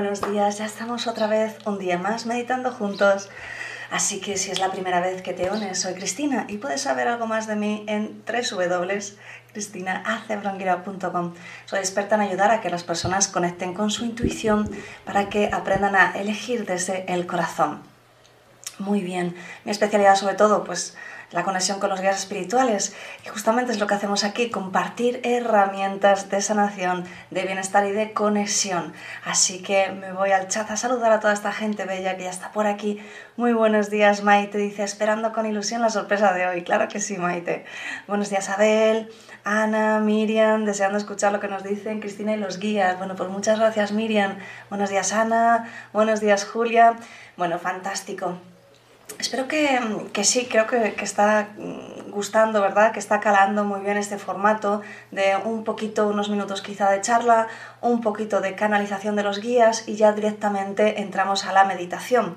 Buenos días, ya estamos otra vez un día más meditando juntos. Así que si es la primera vez que te unes, soy Cristina y puedes saber algo más de mí en www.cristinacebronguira.com. Soy experta en ayudar a que las personas conecten con su intuición para que aprendan a elegir desde el corazón. Muy bien, mi especialidad sobre todo, pues la conexión con los guías espirituales. Y justamente es lo que hacemos aquí, compartir herramientas de sanación, de bienestar y de conexión. Así que me voy al chat a saludar a toda esta gente bella que ya está por aquí. Muy buenos días, Maite. Dice, esperando con ilusión la sorpresa de hoy. Claro que sí, Maite. Buenos días, Abel. Ana, Miriam, deseando escuchar lo que nos dicen Cristina y los guías. Bueno, pues muchas gracias Miriam. Buenos días Ana, buenos días Julia. Bueno, fantástico. Espero que, que sí, creo que, que, está gustando, ¿verdad? Que está calando muy bien este formato de un poquito, unos minutos quizá de charla, un poquito de canalización de los guías y ya directamente entramos a la meditación.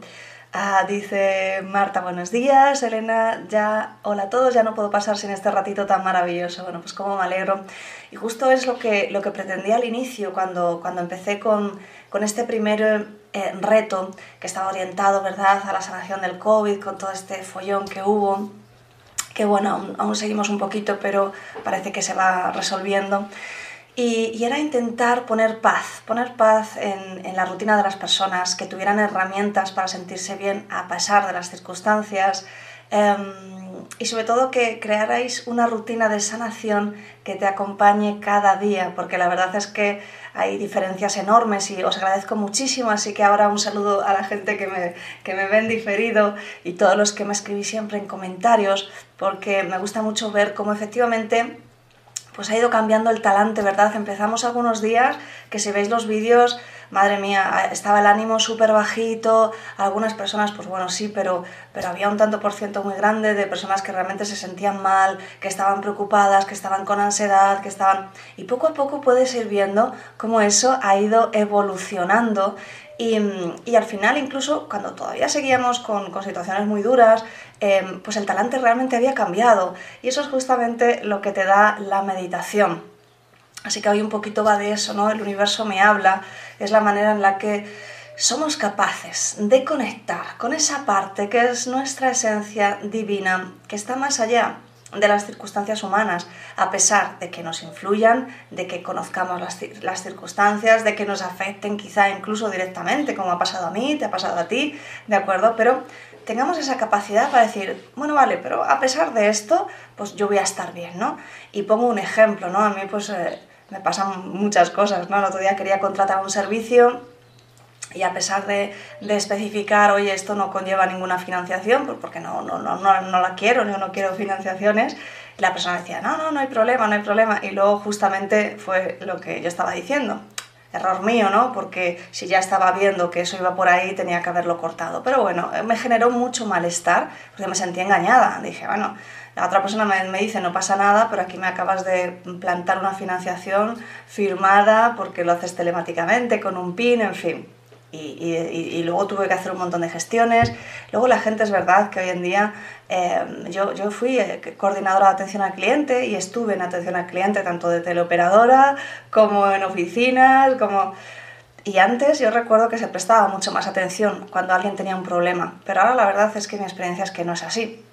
Ah, dice Marta, buenos días. Elena, ya, hola a todos, ya no puedo pasar sin este ratito tan maravilloso. Bueno, pues como me alegro. Y justo es lo que, lo que pretendía al inicio, cuando, cuando empecé con, con este primer eh, reto que estaba orientado, ¿verdad?, a la sanación del COVID, con todo este follón que hubo, que bueno, aún, seguimos un poquito, pero parece que se va resolviendo. Y, era intentar poner paz, poner paz en, la rutina de las personas, que tuvieran herramientas para sentirse bien a pesar de las circunstancias. Em, y sobre todo que crearais una rutina de sanación que te acompañe cada día, porque la verdad es que hay diferencias enormes y os agradezco muchísimo, así que ahora un saludo a la gente que me, que me ven diferido y todos los que me escribís siempre en comentarios, porque me gusta mucho ver cómo efectivamente pues ha ido cambiando el talante, ¿verdad? Empezamos algunos días que si veis los vídeos madre mía, estaba el ánimo súper bajito, algunas personas, pues bueno, sí, pero, pero había un tanto por ciento muy grande de personas que realmente se sentían mal, que estaban preocupadas, que estaban con ansiedad, que estaban... Y poco a poco puedes ir viendo cómo eso ha ido evolucionando y, y, al final, incluso cuando todavía seguíamos con, con situaciones muy duras, eh, pues el talante realmente había cambiado. Y eso es justamente lo que te da la meditación. Así que hoy un poquito va de eso, ¿no? El universo me habla, es la manera en la que somos capaces de conectar con esa parte que es nuestra esencia divina, que está más allá de las circunstancias humanas, a pesar de que nos influyan, de que conozcamos las, las, circunstancias, de que nos afecten quizá incluso directamente, como ha pasado a mí, te ha pasado a ti, ¿de acuerdo? Pero tengamos esa capacidad para decir, bueno, vale, pero a pesar de esto, pues yo voy a estar bien, ¿no? Y pongo un ejemplo, ¿no? A mí, pues... Eh, me pasan muchas cosas, ¿no? El otro día quería contratar un servicio y a pesar de, de, especificar, oye, esto no conlleva ninguna financiación, pues porque no, no, no, no, la quiero, yo no quiero financiaciones, la persona decía, no, no, no hay problema, no hay problema, y luego justamente fue lo que yo estaba diciendo. Error mío, ¿no? Porque si ya estaba viendo que eso iba por ahí, tenía que haberlo cortado. Pero bueno, me generó mucho malestar, porque me sentí engañada. Dije, bueno, la otra persona me, me, dice, no pasa nada, pero aquí me acabas de plantar una financiación firmada porque lo haces telemáticamente, con un PIN, en fin. Y, y, y, luego tuve que hacer un montón de gestiones. Luego la gente es verdad que hoy en día eh, yo, yo fui eh, coordinadora de atención al cliente y estuve en atención al cliente tanto de teleoperadora como en oficinas, como... Y antes yo recuerdo que se prestaba mucho más atención cuando alguien tenía un problema, pero ahora la verdad es que mi experiencia es que no es así.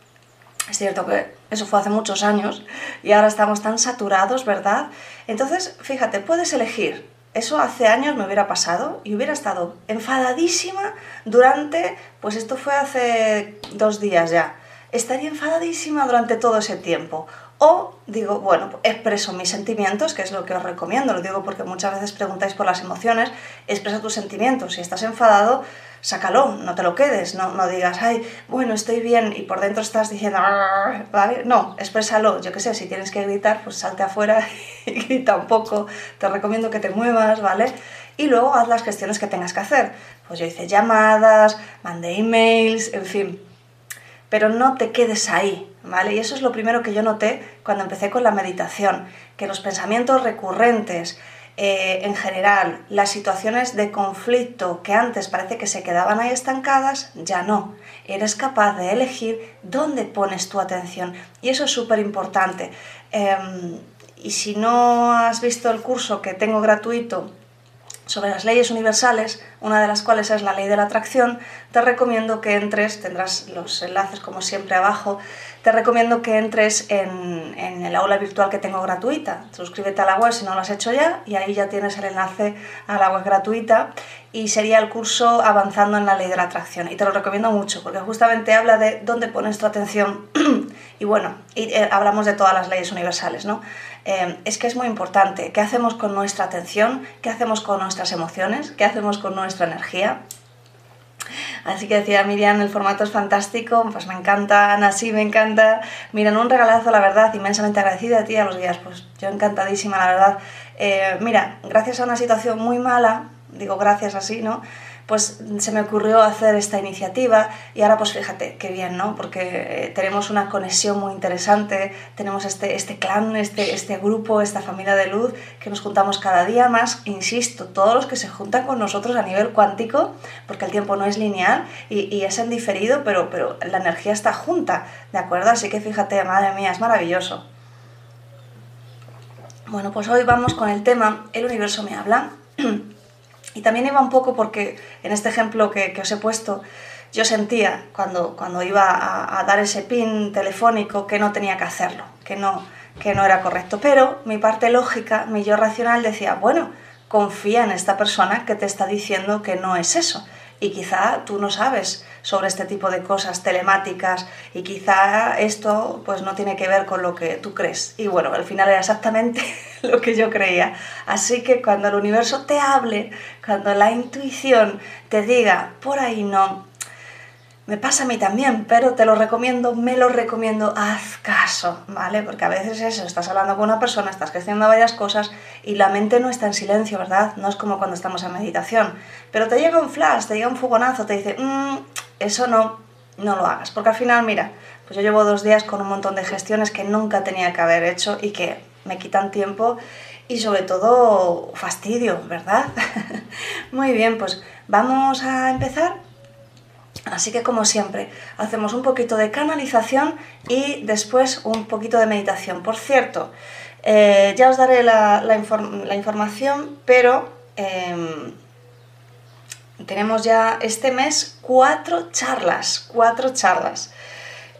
Es cierto que eso fue hace muchos años y ahora estamos tan saturados, ¿verdad? Entonces, fíjate, puedes elegir. Eso hace años me hubiera pasado y hubiera estado enfadadísima durante, pues esto fue hace dos días ya, estaría enfadadísima durante todo ese tiempo. O digo, bueno, expreso mis sentimientos, que es lo que os recomiendo, lo digo porque muchas veces preguntáis por las emociones, expresa tus sentimientos. Si estás enfadado, sácalo, no te lo quedes, no, no digas, ay, bueno, estoy bien y por dentro estás diciendo, ¿vale? No, exprésalo, yo qué sé, si tienes que gritar, pues salte afuera y grita un poco, te recomiendo que te muevas, ¿vale? y luego haz las gestiones que tengas que hacer. Pues yo hice llamadas, mandé emails, en fin. Pero no te quedes ahí, ¿vale? Y eso es lo primero que yo noté cuando empecé con la meditación, que los pensamientos recurrentes, eh, en general, las situaciones de conflicto que antes parece que se quedaban ahí estancadas, ya no. Eres capaz de elegir dónde pones tu atención. Y eso es súper importante. Em, y si no has visto el curso que tengo gratuito sobre las leyes universales, una de las cuales es la ley de la atracción, te recomiendo que entres, tendrás los enlaces como siempre abajo, te recomiendo que entres en, en, el aula virtual que tengo gratuita. Suscríbete a la web si no lo has hecho ya y ahí ya tienes el enlace a la web gratuita y sería el curso Avanzando en la Ley de la Atracción. Y te lo recomiendo mucho porque justamente habla de dónde pones tu atención y bueno, y, eh, hablamos de todas las leyes universales, ¿no? Eh, es que es muy importante. ¿Qué hacemos con nuestra atención? ¿Qué hacemos con nuestras emociones? ¿Qué hacemos con nuestra energía? Así que decía Miriam, el formato es fantástico, pues me encanta, Ana sí me encanta. Miran, un regalazo, la verdad, inmensamente agradecida a ti a los guías, pues yo encantadísima, la verdad. Eh, mira, gracias a una situación muy mala, digo gracias así, ¿no? Pues se me ocurrió hacer esta iniciativa y ahora pues fíjate, qué bien, ¿no? Porque eh, tenemos una conexión muy interesante, tenemos este, este clan, este, este grupo, esta familia de luz que nos juntamos cada día más, insisto, todos los que se juntan con nosotros a nivel cuántico, porque el tiempo no es lineal y, es en diferido, pero, pero la energía está junta, ¿de acuerdo? Así que fíjate, madre mía, es maravilloso. Bueno, pues hoy vamos con el tema El universo me habla. Y también iba un poco porque en este ejemplo que, que os he puesto, yo sentía cuando, cuando iba a, dar ese pin telefónico que no tenía que hacerlo, que no, que no era correcto. Pero mi parte lógica, mi yo racional decía, bueno, confía en esta persona que te está diciendo que no es eso. Y quizá tú no sabes sobre este tipo de cosas telemáticas y quizá esto pues no tiene que ver con lo que tú crees. Y bueno, al final era exactamente lo que yo creía. Así que cuando el universo te hable, cuando la intuición te diga, por ahí no, me pasa a mí también, pero te lo recomiendo, me lo recomiendo, haz caso, ¿vale? Porque a veces eso, estás hablando con una persona, estás gestionando varias cosas y la mente no está en silencio, ¿verdad? No es como cuando estamos en meditación. Pero te llega un flash, te llega un fogonazo, te dice, mmm, eso no, no lo hagas. Porque al final, mira, pues yo llevo dos días con un montón de gestiones que nunca tenía que haber hecho y que me quitan tiempo y sobre todo fastidio, ¿verdad? Muy bien, pues vamos a empezar. Así que como siempre, hacemos un poquito de canalización y después un poquito de meditación. Por cierto, eh, ya os daré la, la, inform la información, pero eh, tenemos ya este mes cuatro charlas, cuatro charlas.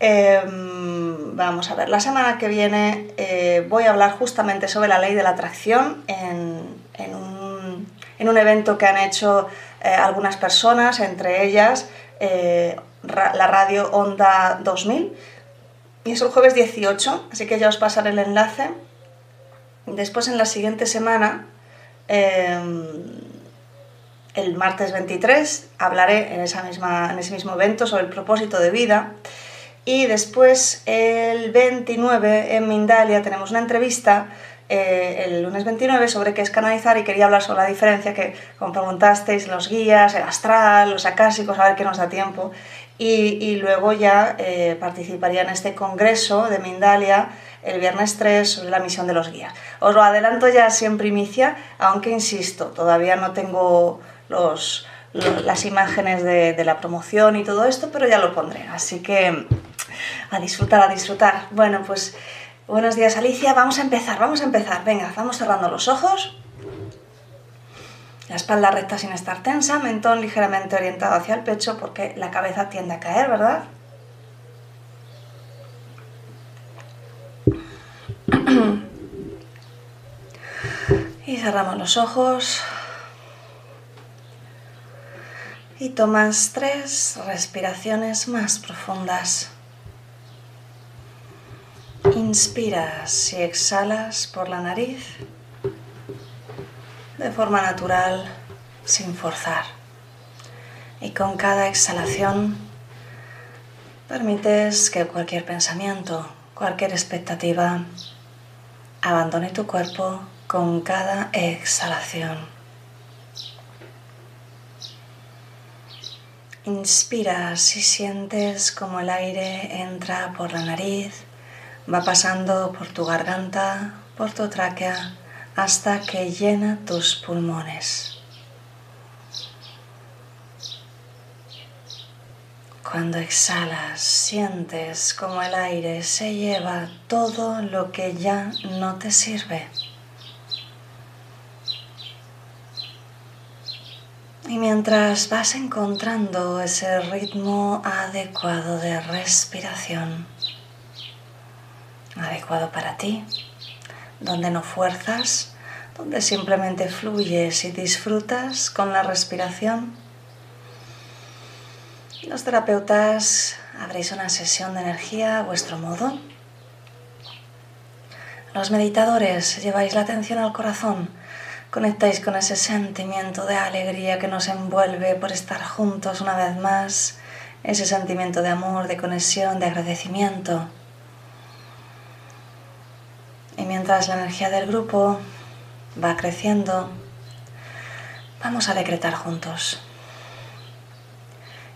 Eh, vamos a ver, la semana que viene eh, voy a hablar justamente sobre la ley de la atracción en, un, en un, evento que han hecho eh, algunas personas, entre ellas eh, la radio Onda 2000. Y es el jueves 18, así que ya os pasaré el enlace. Después en la siguiente semana, eh, el martes 23, hablaré en, esa misma, en ese mismo evento sobre el propósito de vida. Y después el 29 en Mindalia tenemos una entrevista eh, el lunes 29 sobre qué es canalizar y quería hablar sobre la diferencia que, como preguntasteis, los guías, el astral, los acásicos, a ver qué nos da tiempo. Y, luego ya eh, participaría en este congreso de Mindalia el viernes 3 sobre la misión de los guías. Os lo adelanto ya así en primicia, aunque insisto, todavía no tengo las imágenes de, de la promoción y todo esto, pero ya lo pondré. Así que a disfrutar, a disfrutar. Bueno, pues Buenos días Alicia, vamos a empezar, vamos a empezar. Venga, vamos cerrando los ojos. La espalda recta sin estar tensa, mentón ligeramente orientado hacia el pecho porque la cabeza tiende a caer, ¿verdad? Y cerramos los ojos. Y tomas tres respiraciones más profundas. Inspiras y exhalas por la nariz de forma natural, sin forzar. Y con cada exhalación permites que cualquier pensamiento, cualquier expectativa abandone tu cuerpo con cada exhalación. Inspiras y sientes como el aire entra por la nariz, va pasando por tu garganta, por tu tráquea, hasta que llena tus pulmones. Cuando exhalas, sientes como el aire se lleva todo lo que ya no te sirve. Y mientras vas encontrando ese ritmo adecuado de respiración, adecuado para ti, donde no fuerzas, donde simplemente fluyes y disfrutas con la respiración, los terapeutas habréis una sesión de energía a vuestro modo. Los meditadores lleváis la atención al corazón, conectáis con ese sentimiento de alegría que nos envuelve por estar juntos una vez más, ese sentimiento de amor, de conexión, de agradecimiento. Y mientras la energía del grupo va creciendo, vamos a decretar juntos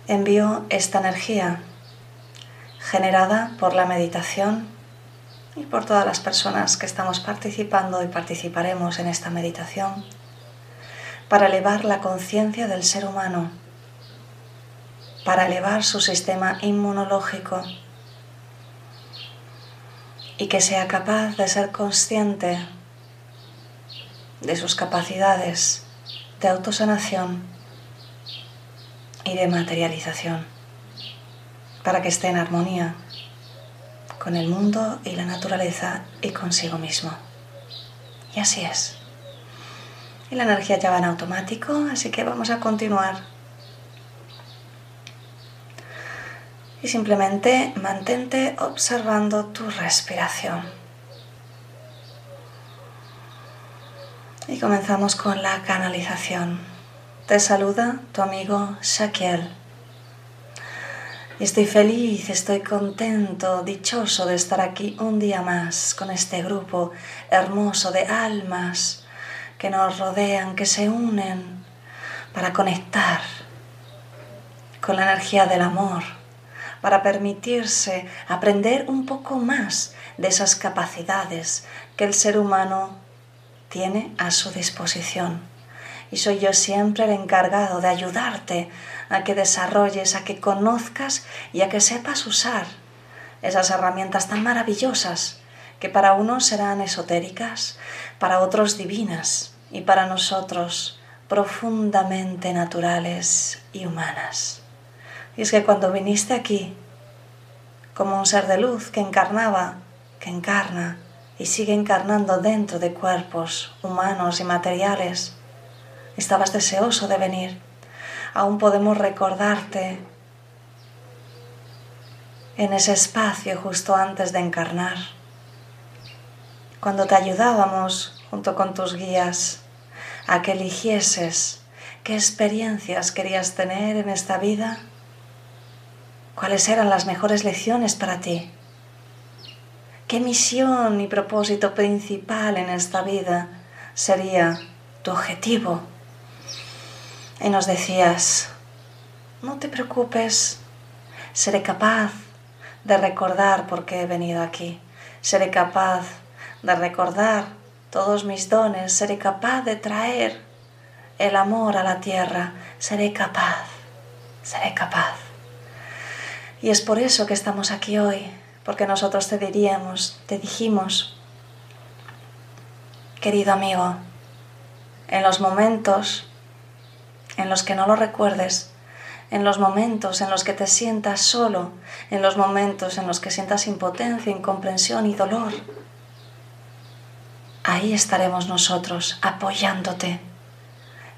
envío esta energía generada por la meditación y por todas las personas que estamos participando y participaremos en esta meditación para elevar la conciencia del ser humano, para elevar su sistema inmunológico y que sea capaz de ser consciente de sus capacidades de autosanación y de materialización, para que esté en armonía con el mundo y la naturaleza y consigo mismo. Y así es. Y la energía ya va en automático, así que vamos a continuar. Y simplemente mantente observando tu respiración. Y comenzamos con la canalización. Te saluda tu amigo Shaquiel. Estoy feliz, estoy contento, dichoso de estar aquí un día más con este grupo hermoso de almas que nos rodean, que se unen para conectar con la energía del amor, para permitirse aprender un poco más de esas capacidades que el ser humano tiene a su disposición y soy yo siempre el encargado de ayudarte a que desarrolles, a que conozcas y a que sepas usar esas herramientas tan maravillosas que para unos serán esotéricas, para otros divinas y para nosotros profundamente naturales y humanas. Y es que cuando viniste aquí, como un ser de luz que encarnaba, que encarna y sigue encarnando dentro de cuerpos humanos y materiales, estabas deseoso de venir. Aún podemos recordarte en ese espacio justo antes de encarnar, cuando te ayudábamos junto con tus guías a que eligieses qué experiencias querías tener en esta vida, cuáles eran las mejores lecciones para ti, qué misión y propósito principal en esta vida sería tu objetivo y nos decías, no te preocupes, seré capaz de recordar por qué he venido aquí, seré capaz de recordar todos mis dones, seré capaz de traer el amor a la tierra, seré capaz, seré capaz. Y es por eso que estamos aquí hoy, porque nosotros te diríamos, te dijimos, querido amigo, en los momentos en los que no lo recuerdes, en los momentos en los que te sientas solo, en los momentos en los que sientas impotencia, incomprensión y dolor. Ahí estaremos nosotros apoyándote.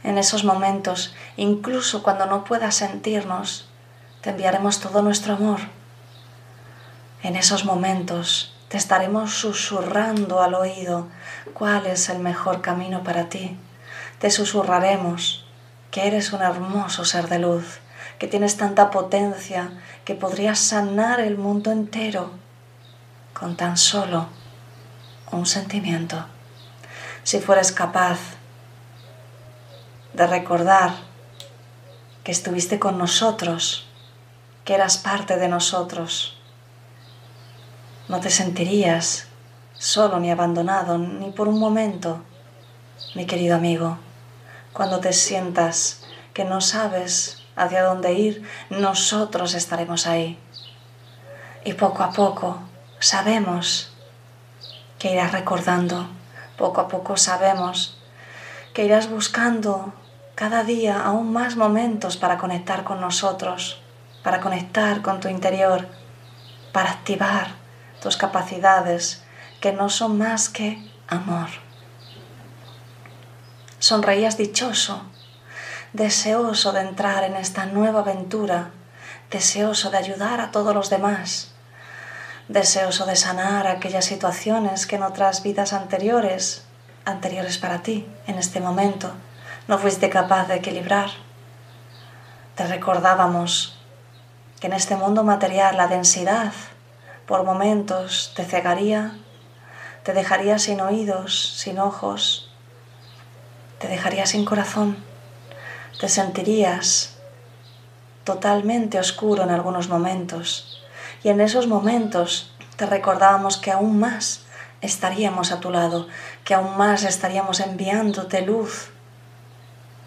En esos momentos, incluso cuando no puedas sentirnos, te enviaremos todo nuestro amor. En esos momentos te estaremos susurrando al oído cuál es el mejor camino para ti. Te susurraremos que eres un hermoso ser de luz, que tienes tanta potencia que podrías sanar el mundo entero con tan solo un sentimiento. Si fueres capaz de recordar que estuviste con nosotros, que eras parte de nosotros. No te sentirías solo ni abandonado ni por un momento, mi querido amigo. Cuando te sientas que no sabes hacia dónde ir, nosotros estaremos ahí. Y poco a poco sabemos que irás recordando, poco a poco sabemos que irás buscando cada día aún más momentos para conectar con nosotros, para conectar con tu interior, para activar tus capacidades que no son más que amor. Sonreías dichoso, deseoso de entrar en esta nueva aventura, deseoso de ayudar a todos los demás, deseoso de sanar aquellas situaciones que en otras vidas anteriores, anteriores para ti, en este momento, no fuiste capaz de equilibrar. Te recordábamos que en este mundo material la densidad por momentos te cegaría, te dejaría sin oídos, sin ojos, te dejaría sin corazón, te sentirías totalmente oscuro en algunos momentos y en esos momentos te recordábamos que aún más estaríamos a tu lado, que aún más estaríamos enviándote luz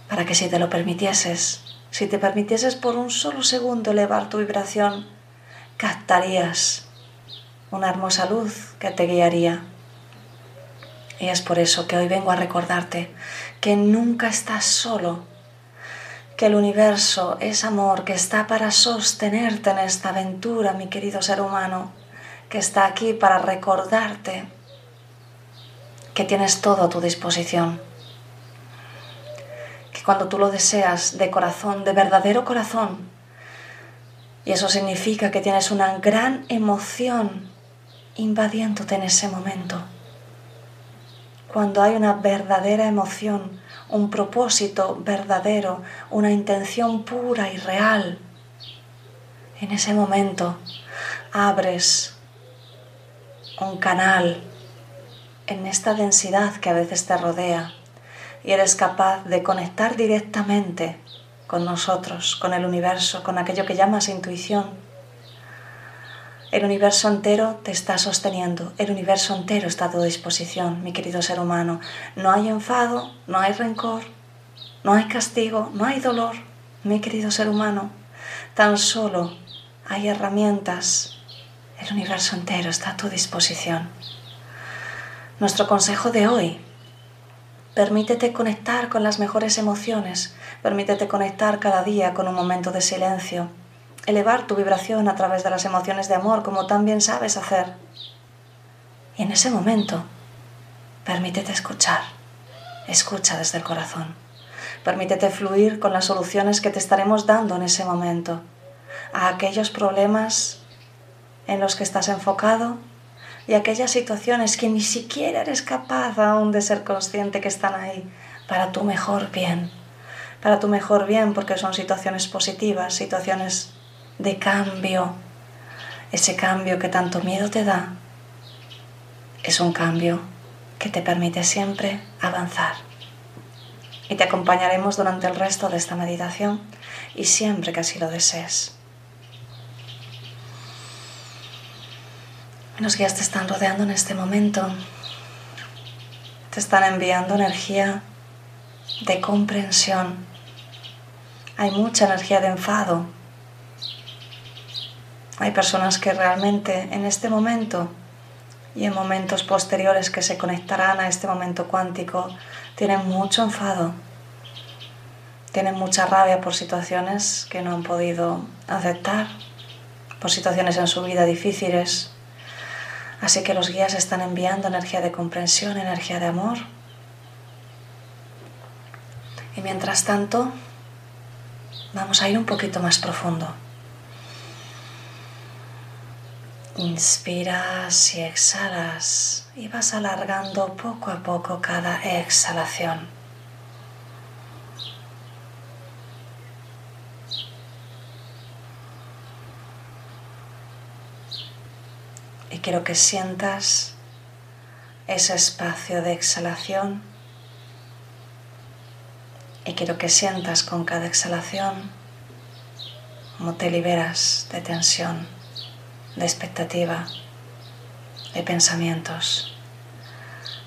para que si te lo permitieses, si te permitieses por un solo segundo elevar tu vibración, captarías una hermosa luz que te guiaría. Y es por eso que hoy vengo a recordarte que nunca estás solo, que el universo es amor, que está para sostenerte en esta aventura, mi querido ser humano, que está aquí para recordarte que tienes todo a tu disposición cuando tú lo deseas de corazón, de verdadero corazón. Y eso significa que tienes una gran emoción invadiéndote en ese momento. Cuando hay una verdadera emoción, un propósito verdadero, una intención pura y real, en ese momento abres un canal en esta densidad que a veces te rodea y eres capaz de conectar directamente con nosotros, con el universo, con aquello que llamas intuición. El universo entero te está sosteniendo, el universo entero está a tu disposición, mi querido ser humano. No hay enfado, no hay rencor, no hay castigo, no hay dolor, mi querido ser humano. Tan solo hay herramientas, el universo entero está a tu disposición. Nuestro consejo de hoy Permítete conectar con las mejores emociones, permítete conectar cada día con un momento de silencio, elevar tu vibración a través de las emociones de amor como tan bien sabes hacer. Y en ese momento, permítete escuchar, escucha desde el corazón. Permítete fluir con las soluciones que te estaremos dando en ese momento a aquellos problemas en los que estás enfocado y aquellas situaciones que ni siquiera eres capaz aún de ser consciente que están ahí para tu mejor bien, para tu mejor bien porque son situaciones positivas, situaciones de cambio. Ese cambio que tanto miedo te da es un cambio que te permite siempre avanzar. Y te acompañaremos durante el resto de esta meditación y siempre que así lo desees. Los guías te están rodeando en este momento. Te están enviando energía de comprensión. Hay mucha energía de enfado. Hay personas que realmente en este momento y en momentos posteriores que se conectarán a este momento cuántico tienen mucho enfado. Tienen mucha rabia por situaciones que no han podido aceptar, por situaciones en su vida difíciles, Así que los guías están enviando energía de comprensión, energía de amor. Y mientras tanto, vamos a ir un poquito más profundo. Inspiras y exhalas y vas alargando poco a poco cada exhalación. y quiero que sientas ese espacio de exhalación y quiero que sientas con cada exhalación cómo te liberas de tensión, de expectativa, de pensamientos.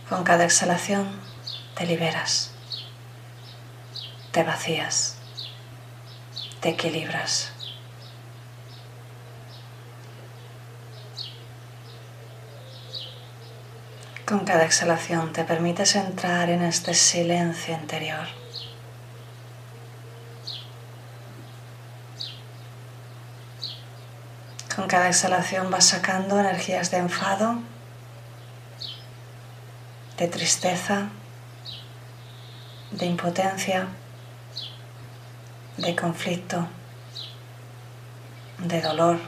Con cada exhalación te liberas, te vacías, te equilibras. Con cada exhalación te permites entrar en este silencio interior. Con cada exhalación vas sacando energías de enfado, de tristeza, de impotencia, de conflicto, de dolor.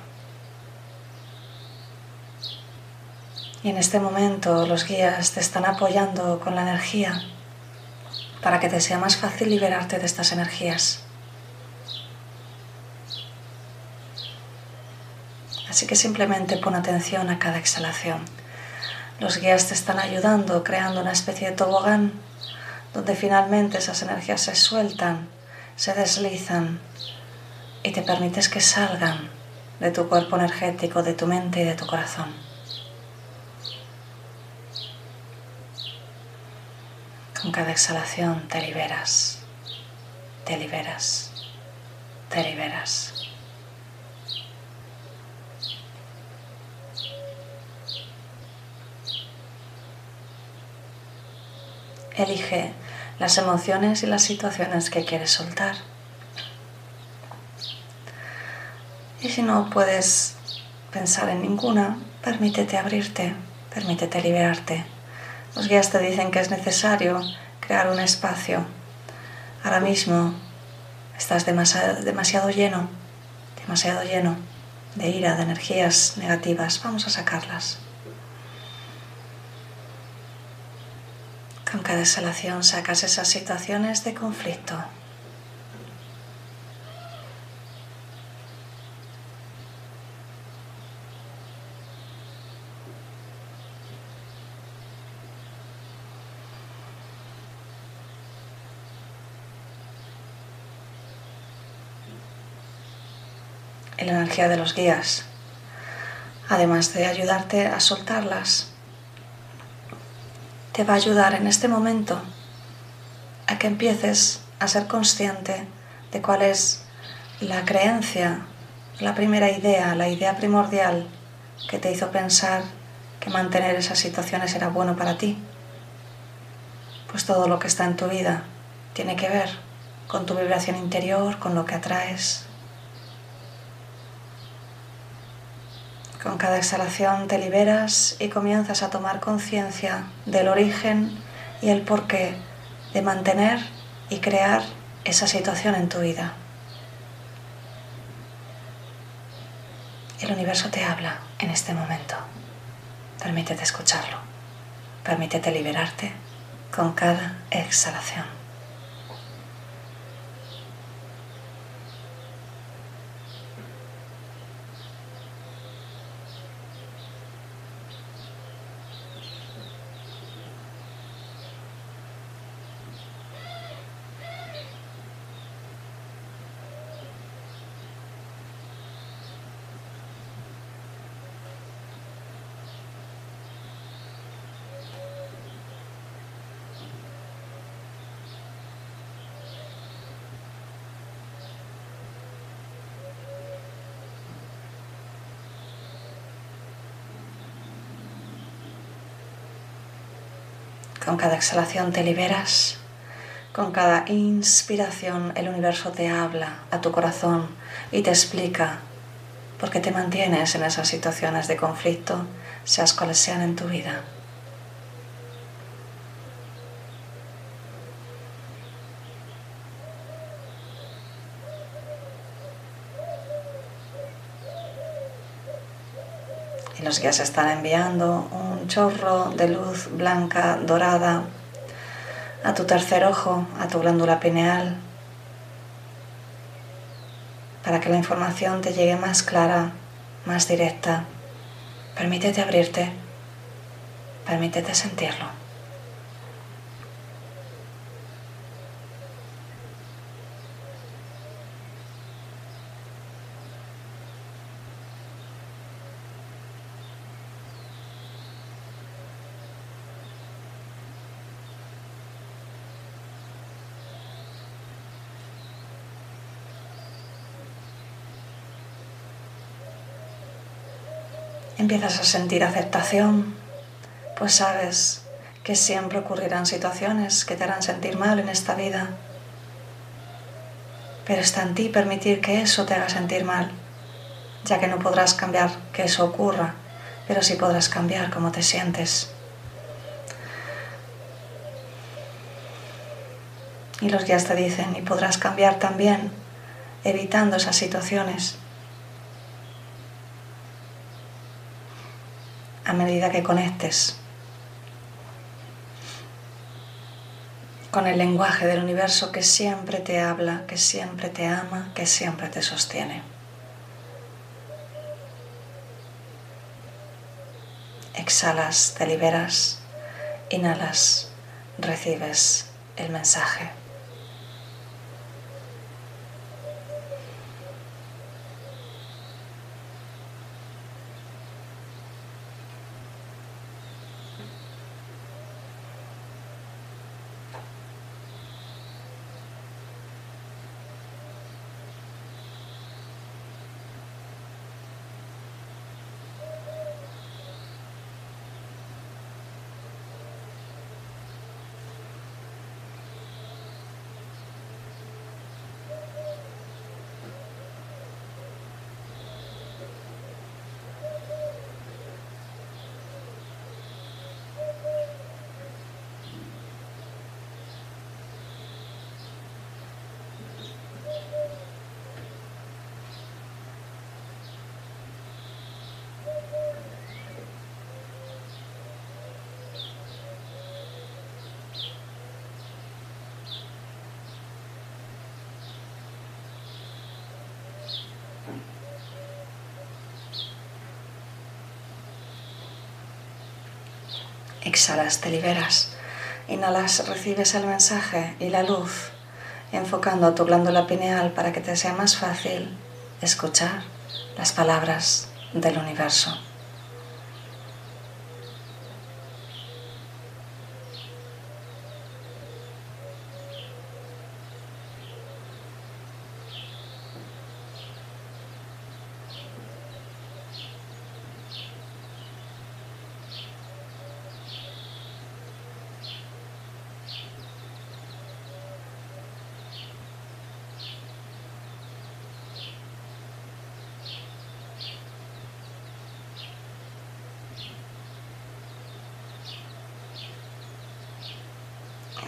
Y en este momento los guías te están apoyando con la energía para que te sea más fácil liberarte de estas energías. Así que simplemente pon atención a cada exhalación. Los guías te están ayudando, creando una especie de tobogán donde finalmente esas energías se sueltan, se deslizan y te permites que salgan de tu cuerpo energético, de tu mente y de tu corazón. Con cada exhalación te liberas, te liberas, te liberas. Elige las emociones y las situaciones que quieres soltar. Y si no puedes pensar en ninguna, permítete abrirte, permítete liberarte. Los guías te dicen que es necesario crear un espacio. Ahora mismo estás demasiado, demasiado lleno, demasiado lleno de ira, de energías negativas. Vamos a sacarlas. Con cada exhalación sacas esas situaciones de conflicto, la energía de los guías, además de ayudarte a soltarlas, te va a ayudar en este momento a que empieces a ser consciente de cuál es la creencia, la primera idea, la idea primordial que te hizo pensar que mantener esas situaciones era bueno para ti. Pues todo lo que está en tu vida tiene que ver con tu vibración interior, con lo que atraes, Con cada exhalación te liberas y comienzas a tomar conciencia del origen y el porqué de mantener y crear esa situación en tu vida. El universo te habla en este momento. Permítete escucharlo. Permítete liberarte con cada exhalación. Con cada exhalación te liberas. Con cada inspiración el universo te habla a tu corazón y te explica por qué te mantienes en esas situaciones de conflicto, seas cuales sean en tu vida. Y los guías están enviando un chorro de luz blanca dorada a tu tercer ojo, a tu glándula pineal, para que la información te llegue más clara, más directa. Permítete abrirte, permítete sentirlo. Empiezas a sentir aceptación, pues sabes que siempre ocurrirán situaciones que te harán sentir mal en esta vida. Pero está en ti permitir que eso te haga sentir mal, ya que no podrás cambiar que eso ocurra, pero sí podrás cambiar cómo te sientes. Y los guías te dicen, y podrás cambiar también evitando esas situaciones. A medida que conectes con el lenguaje del universo que siempre te habla, que siempre te ama, que siempre te sostiene. Exhalas, te liberas, inhalas, recibes el mensaje. Exhalas, te liberas. Inhalas, recibes el mensaje y la luz, enfocando tu glándula pineal para que te sea más fácil escuchar las palabras del universo.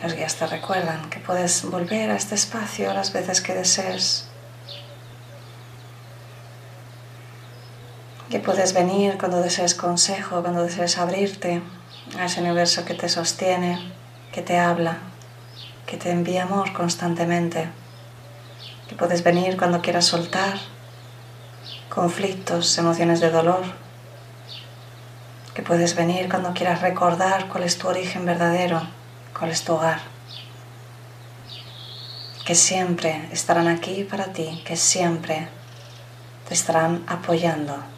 Los guías te recuerdan que puedes volver a este espacio las veces que desees. Que puedes venir cuando desees consejo, cuando desees abrirte a ese universo que te sostiene, que te habla, que te envía amor constantemente. Que puedes venir cuando quieras soltar conflictos, emociones de dolor. Que puedes venir cuando quieras recordar cuál es tu origen verdadero cuál es tu hogar, que siempre estarán aquí para ti, que siempre te estarán apoyando.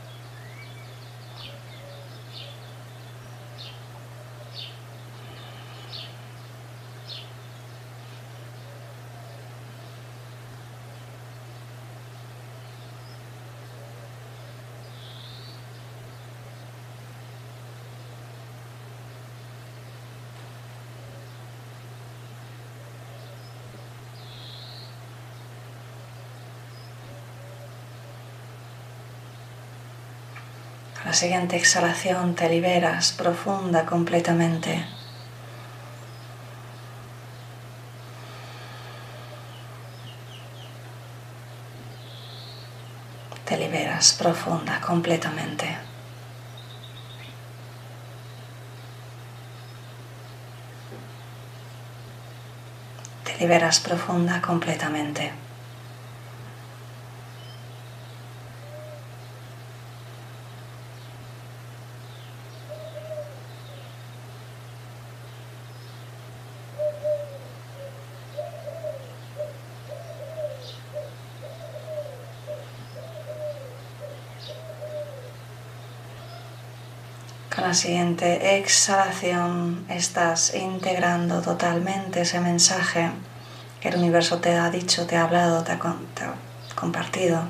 La siguiente exhalación te liberas profunda completamente. Te liberas profunda completamente. Te liberas profunda completamente. La siguiente exhalación estás integrando totalmente ese mensaje que el universo te ha dicho, te ha hablado, te ha, compartido.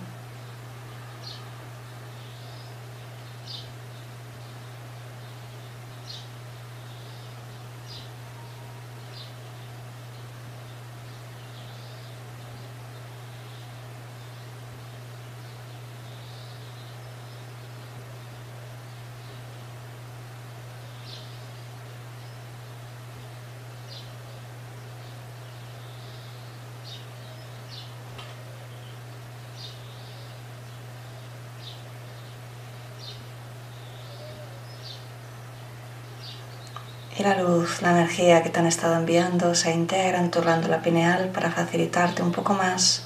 Y la energía que te han estado enviando se integra en tu pineal para facilitarte un poco más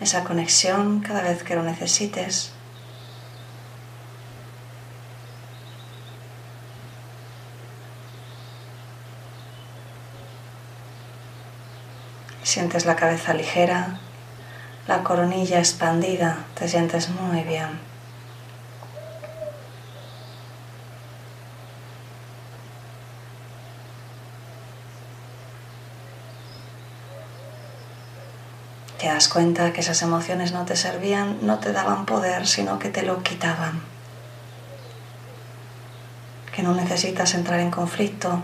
esa conexión cada vez que lo necesites. Sientes la cabeza ligera, la coronilla expandida, te sientes muy bien. Te das cuenta que esas emociones no te servían, no te daban poder, sino que te lo quitaban. Que no necesitas entrar en conflicto,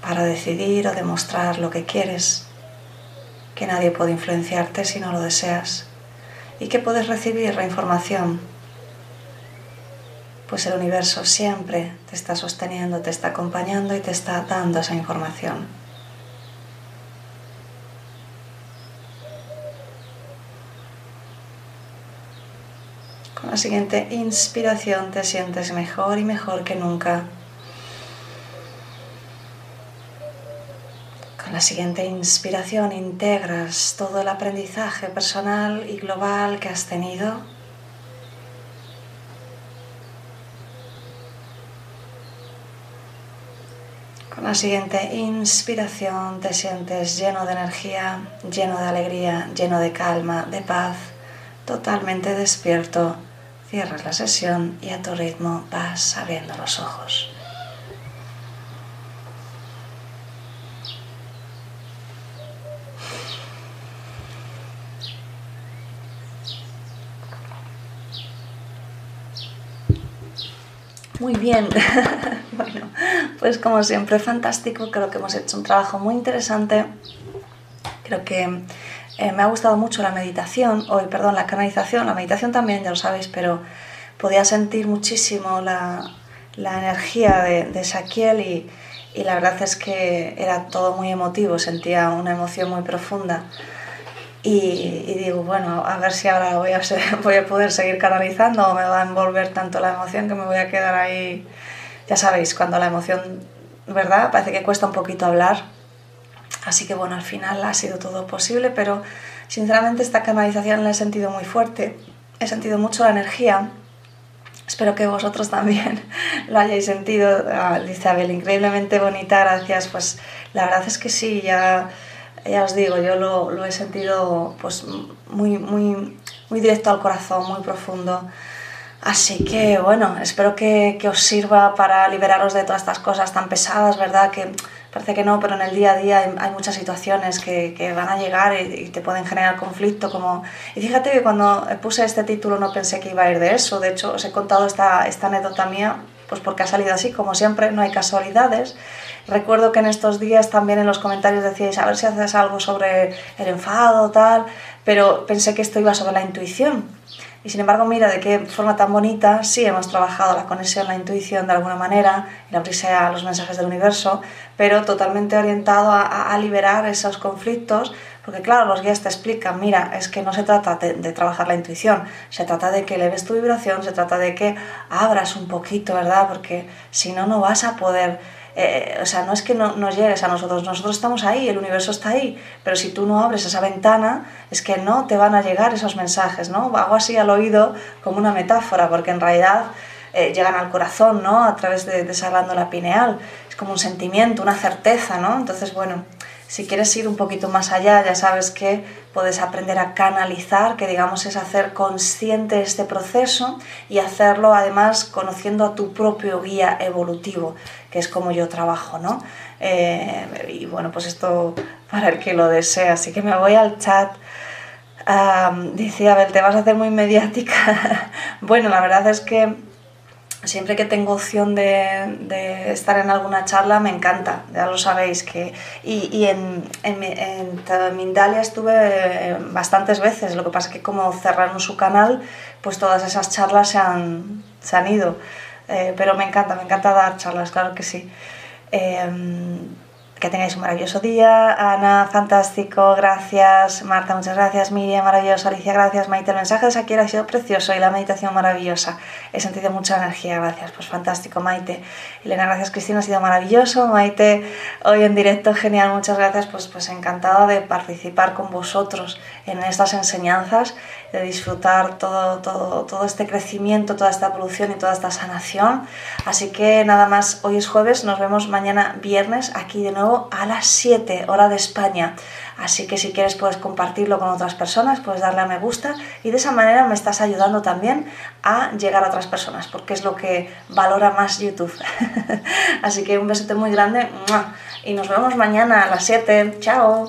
para decidir o demostrar lo que quieres, que nadie puede influenciarte si no lo deseas y que puedes recibir la información, pues el universo siempre te está sosteniendo, te está acompañando y te está dando esa información. La siguiente inspiración te sientes mejor y mejor que nunca. la siguiente inspiración integras todo el aprendizaje personal y global que has tenido. Con la siguiente inspiración te sientes lleno de energía, lleno de alegría, lleno de calma, de paz, totalmente despierto. Cierras la sesión y a tu ritmo vas abriendo los ojos. Muy bien, bueno, pues como siempre fantástico, creo que hemos hecho un trabajo muy interesante, creo que eh, me ha gustado mucho la meditación, hoy perdón, la canalización, la meditación también, ya lo sabéis, pero podía sentir muchísimo la, la energía de, de Shaquiel y, y la verdad es que era todo muy emotivo, sentía una emoción muy profunda. Y, digo, bueno, a ver si ahora voy a poder seguir canalizando o me va a envolver tanto la emoción que me voy a quedar ahí. Ya sabéis, cuando la emoción, ¿verdad? Parece que cuesta un poquito hablar. Así que bueno, al final ha sido todo posible, pero sinceramente esta canalización la he sentido muy fuerte. He sentido mucho la energía. Espero que vosotros también lo hayáis sentido. Ah, dice Abel, increíblemente bonita, gracias. Pues la verdad es que sí, ya ya os digo, yo lo, lo he sentido pues, muy, muy, muy directo al corazón, muy profundo. Así que bueno, espero que, que, os sirva para liberaros de todas estas cosas tan pesadas, ¿verdad? Que parece que no, pero en el día a día hay, hay muchas situaciones que, que, van a llegar y, y, te pueden generar conflicto. Como... Y fíjate que cuando puse este título no pensé que iba a ir de eso. De hecho, os he contado esta, esta anécdota mía pues porque ha salido así, como siempre, no hay casualidades. Recuerdo que en estos días también en los comentarios decíais a ver si haces algo sobre el enfado, tal, pero pensé que esto iba sobre la intuición. Y sin embargo, mira de qué forma tan bonita, sí hemos trabajado la conexión, la intuición de alguna manera, el abrirse a los mensajes del universo, pero totalmente orientado a, liberar esos conflictos, porque claro, los guías te explican, mira, es que no se trata de, de, trabajar la intuición, se trata de que eleves tu vibración, se trata de que abras un poquito, ¿verdad? Porque si no, no vas a poder eh, o sea, no es que no, no, llegues a nosotros, nosotros estamos ahí, el universo está ahí, pero si tú no abres esa ventana, es que no te van a llegar esos mensajes, ¿no? Hago así al oído como una metáfora, porque en realidad eh, llegan al corazón, ¿no? A través de, de esa glándula pineal, es como un sentimiento, una certeza, ¿no? Entonces, bueno, si quieres ir un poquito más allá, ya sabes que puedes aprender a canalizar, que digamos es hacer consciente este proceso y hacerlo además conociendo a tu propio guía evolutivo, que es como yo trabajo, ¿no? Eh, y bueno, pues esto para el que lo desea. Así que me voy al chat. Um, dice, a te vas a hacer muy mediática. bueno, la verdad es que siempre que tengo opción de, estar en alguna charla me encanta, ya lo sabéis. Que, y, y en, en, en, Mindalia estuve eh, bastantes veces, lo que pasa es que como cerraron su canal, pues todas esas charlas se han, se han ido. Eh, pero me encanta, me encanta dar charlas, claro que sí. Eh, Que tengáis un maravilloso día. Ana, fantástico, gracias. Marta, muchas gracias. Miriam, maravilloso. Alicia, gracias. Maite, el mensaje de Shakira ha sido precioso y la meditación maravillosa. He sentido mucha energía, gracias. Pues fantástico, Maite. Elena, gracias. Cristina, ha sido maravilloso. Maite, hoy en directo, genial, muchas gracias. Pues, pues encantada de participar con vosotros en estas enseñanzas, de disfrutar todo, todo, todo este crecimiento, toda esta evolución y toda esta sanación. Así que nada más, hoy es jueves, nos vemos mañana viernes aquí de nuevo a las 7 hora de España. Así que si quieres puedes compartirlo con otras personas, puedes darle a me gusta y de esa manera me estás ayudando también a llegar a otras personas, porque es lo que valora más YouTube. Así que un besote muy grande y nos vemos mañana a las 7. Chao.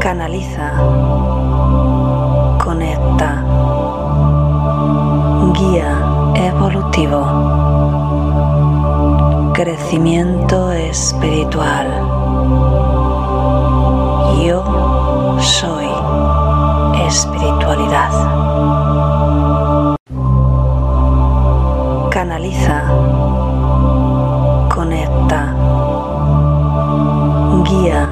Canaliza. Conecta. Guía evolutivo. Crecimiento espiritual. Yo soy espiritualidad. Canaliza. Conecta. Guía